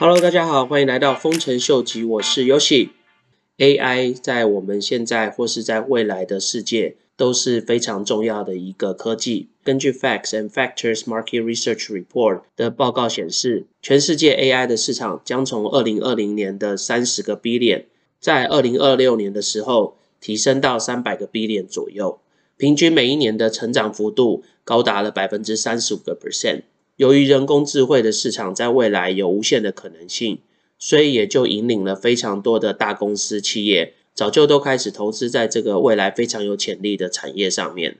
Hello，大家好，欢迎来到丰臣秀吉，我是 Yoshi。AI 在我们现在或是在未来的世界都是非常重要的一个科技。根据 Facts and Factors Market Research Report 的报告显示，全世界 AI 的市场将从二零二零年的三十个 billion，在二零二六年的时候提升到三百个 billion 左右，平均每一年的成长幅度高达了百分之三十五个 percent。由于人工智慧的市场在未来有无限的可能性，所以也就引领了非常多的大公司企业早就都开始投资在这个未来非常有潜力的产业上面。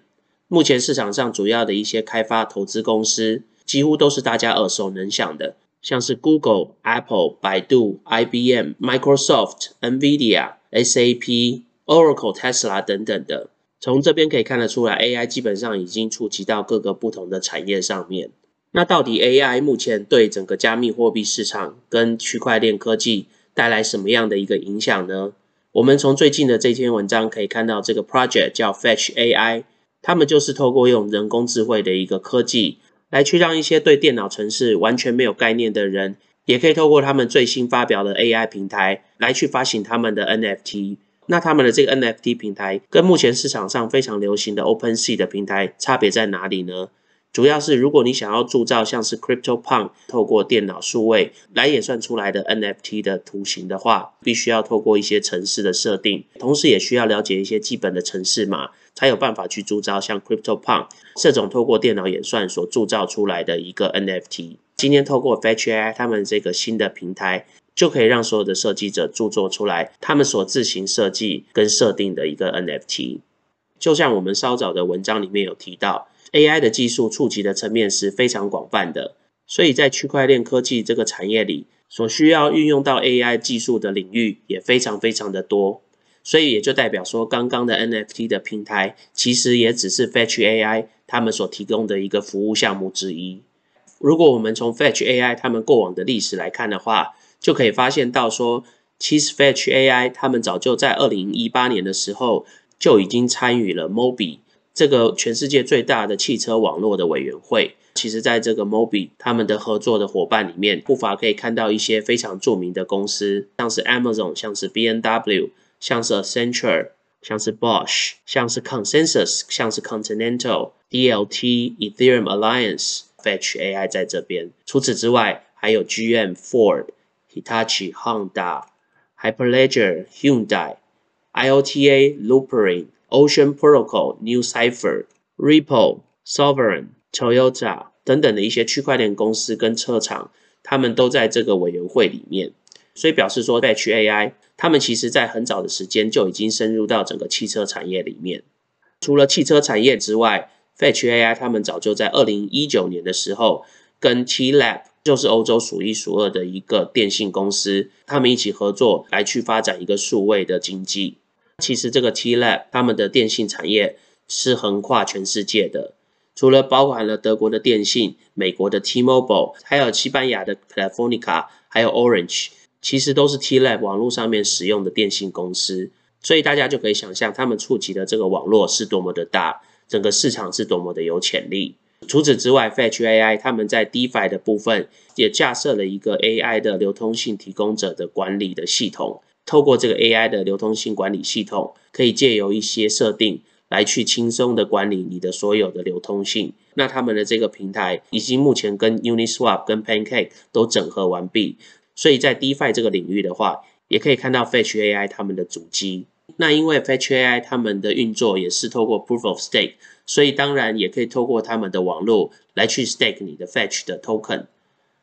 目前市场上主要的一些开发投资公司，几乎都是大家耳熟能详的，像是 Google、Apple、百度、IBM、Microsoft、NVIDIA、SAP、Oracle、Tesla 等等的。从这边可以看得出来，AI 基本上已经触及到各个不同的产业上面。那到底 AI 目前对整个加密货币市场跟区块链科技带来什么样的一个影响呢？我们从最近的这篇文章可以看到，这个 project 叫 Fetch AI，他们就是透过用人工智慧的一个科技，来去让一些对电脑程式完全没有概念的人，也可以透过他们最新发表的 AI 平台，来去发行他们的 NFT。那他们的这个 NFT 平台跟目前市场上非常流行的 OpenSea 的平台差别在哪里呢？主要是，如果你想要铸造像是 CryptoPunk 透过电脑数位来演算出来的 NFT 的图形的话，必须要透过一些程式的设定，同时也需要了解一些基本的程式码，才有办法去铸造像 CryptoPunk 这种透过电脑演算所铸造出来的一个 NFT。今天透过 Fetch AI 他们这个新的平台，就可以让所有的设计者铸作出来他们所自行设计跟设定的一个 NFT。就像我们稍早的文章里面有提到。AI 的技术触及的层面是非常广泛的，所以在区块链科技这个产业里，所需要运用到 AI 技术的领域也非常非常的多，所以也就代表说，刚刚的 NFT 的平台其实也只是 Fetch AI 他们所提供的一个服务项目之一。如果我们从 Fetch AI 他们过往的历史来看的话，就可以发现到说，其实 Fetch AI 他们早就在二零一八年的时候就已经参与了 Mobi。这个全世界最大的汽车网络的委员会，其实在这个 Mobi 他们的合作的伙伴里面，不乏可以看到一些非常著名的公司，像是 Amazon，像是 B N W，像是 Accenture，像是 Bosch，像是 Consensus，像是 Continental，D L T，Ethereum Alliance，Fetch AI 在这边。除此之外，还有 G M，Ford，Hitachi，Honda，Hyperledger，Hyundai，I O T A，Loopring。Ocean Protocol、New Cipher、Ripple、Sovereign、Toyota 等等的一些区块链公司跟车厂，他们都在这个委员会里面，所以表示说，Fetch AI 他们其实在很早的时间就已经深入到整个汽车产业里面。除了汽车产业之外，Fetch AI 他们早就在二零一九年的时候，跟 T Lab 就是欧洲数一数二的一个电信公司，他们一起合作来去发展一个数位的经济。其实这个 T Lab 他们的电信产业是横跨全世界的，除了包含了德国的电信、美国的 T-Mobile，还有西班牙的 Telefonica，还有 Orange，其实都是 T Lab 网络上面使用的电信公司。所以大家就可以想象，他们触及的这个网络是多么的大，整个市场是多么的有潜力。除此之外，Fetch AI 他们在 DeFi 的部分也架设了一个 AI 的流通性提供者的管理的系统。透过这个 AI 的流通性管理系统，可以借由一些设定来去轻松的管理你的所有的流通性。那他们的这个平台已经目前跟 Uniswap、跟 Pancake 都整合完毕，所以在 DeFi 这个领域的话，也可以看到 Fetch AI 他们的主机。那因为 Fetch AI 他们的运作也是透过 Proof of Stake，所以当然也可以透过他们的网络来去 Stake 你的 Fetch 的 Token。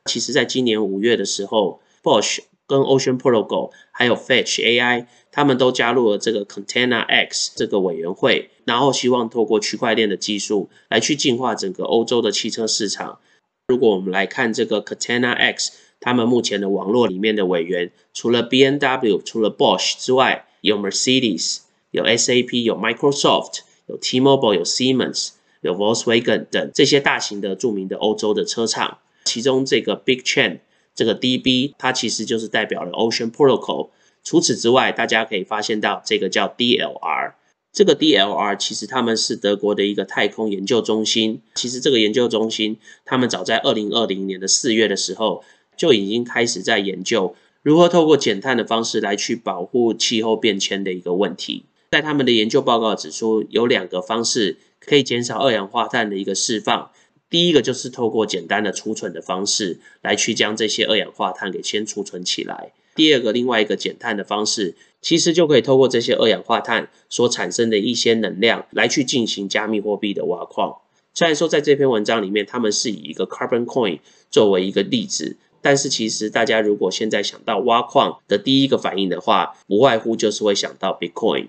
其实，在今年五月的时候，Bosch 跟 Ocean Protocol 还有 Fetch AI，他们都加入了这个 Container X 这个委员会，然后希望透过区块链的技术来去净化整个欧洲的汽车市场。如果我们来看这个 Container X，他们目前的网络里面的委员，除了 B N W、除了 Bosch 之外，有 Mercedes、有 S A P、有 Microsoft、有 T-Mobile、有 Siemens、有 Volkswagen 等这些大型的著名的欧洲的车厂，其中这个 Big Chain。这个 DB 它其实就是代表了 Ocean Protocol。除此之外，大家可以发现到这个叫 DLR。这个 DLR 其实他们是德国的一个太空研究中心。其实这个研究中心，他们早在二零二零年的四月的时候就已经开始在研究如何透过减碳的方式来去保护气候变迁的一个问题。在他们的研究报告指出，有两个方式可以减少二氧化碳的一个释放。第一个就是透过简单的储存的方式来去将这些二氧化碳给先储存起来。第二个，另外一个减碳的方式，其实就可以透过这些二氧化碳所产生的一些能量来去进行加密货币的挖矿。虽然说在这篇文章里面，他们是以一个 carbon coin 作为一个例子，但是其实大家如果现在想到挖矿的第一个反应的话，不外乎就是会想到 Bitcoin。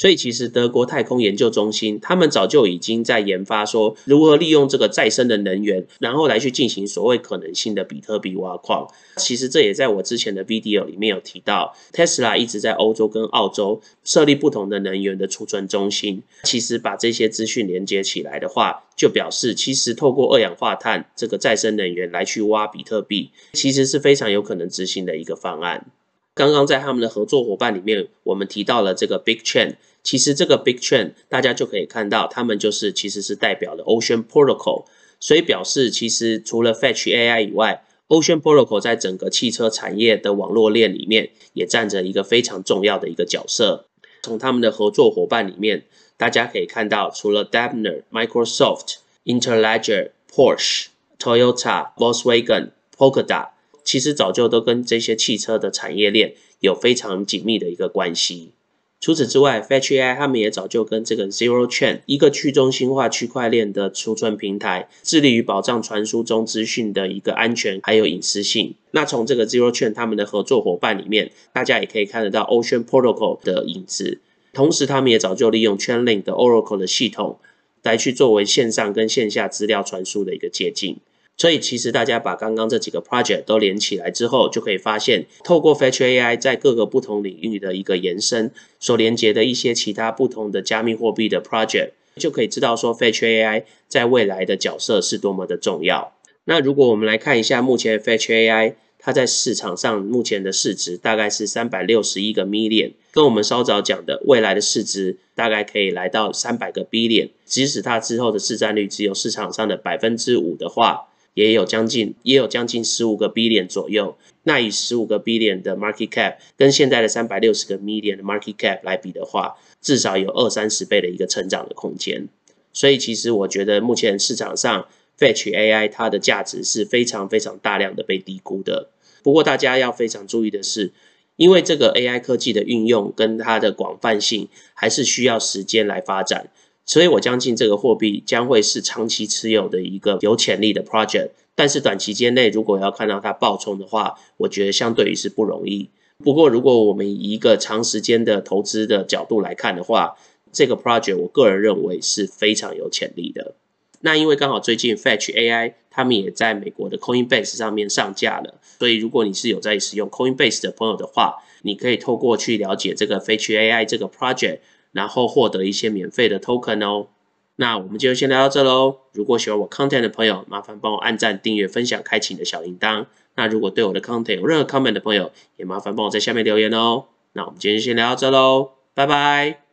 所以，其实德国太空研究中心他们早就已经在研发说如何利用这个再生的能源，然后来去进行所谓可能性的比特币挖矿。其实这也在我之前的 video 里面有提到，Tesla 一直在欧洲跟澳洲设立不同的能源的储存中心。其实把这些资讯连接起来的话，就表示其实透过二氧化碳这个再生能源来去挖比特币，其实是非常有可能执行的一个方案。刚刚在他们的合作伙伴里面，我们提到了这个 Big Chain。其实这个 Big Chain 大家就可以看到，他们就是其实是代表了 Ocean Protocol，所以表示其实除了 Fetch AI 以外，Ocean Protocol 在整个汽车产业的网络链里面也占着一个非常重要的一个角色。从他们的合作伙伴里面，大家可以看到，除了 Daimler、Microsoft、Interledger、Porsche、Toyota、Volkswagen、Polkadot。其实早就都跟这些汽车的产业链有非常紧密的一个关系。除此之外，Fetch AI 他们也早就跟这个 Zero Chain 一个去中心化区块链的储存平台，致力于保障传输中资讯的一个安全还有隐私性。那从这个 Zero Chain 他们的合作伙伴里面，大家也可以看得到 Ocean Protocol 的影子。同时，他们也早就利用 Chainlink 的 Oracle 的系统，来去作为线上跟线下资料传输的一个捷径。所以，其实大家把刚刚这几个 project 都连起来之后，就可以发现，透过 Fetch AI 在各个不同领域的一个延伸，所连接的一些其他不同的加密货币的 project，就可以知道说 Fetch AI 在未来的角色是多么的重要。那如果我们来看一下目前 Fetch AI 它在市场上目前的市值大概是三百六十一个 million，跟我们稍早讲的未来的市值大概可以来到三百个 billion，即使它之后的市占率只有市场上的百分之五的话。也有将近也有将近十五个 billion 左右，那以十五个 billion 的 market cap 跟现在的三百六十个 million 的 market cap 来比的话，至少有二三十倍的一个成长的空间。所以其实我觉得目前市场上 Fetch AI 它的价值是非常非常大量的被低估的。不过大家要非常注意的是，因为这个 AI 科技的运用跟它的广泛性，还是需要时间来发展。所以我相信这个货币将会是长期持有的一个有潜力的 project，但是短期间内如果要看到它爆冲的话，我觉得相对于是不容易。不过如果我们以一个长时间的投资的角度来看的话，这个 project 我个人认为是非常有潜力的。那因为刚好最近 Fetch AI 他们也在美国的 Coinbase 上面上架了，所以如果你是有在使用 Coinbase 的朋友的话，你可以透过去了解这个 Fetch AI 这个 project。然后获得一些免费的 token 哦。那我们就先聊到这喽。如果喜欢我 content 的朋友，麻烦帮我按赞、订阅、分享、开启你的小铃铛。那如果对我的 content 有任何 comment 的朋友，也麻烦帮我在下面留言哦。那我们今天就先聊到这喽，拜拜。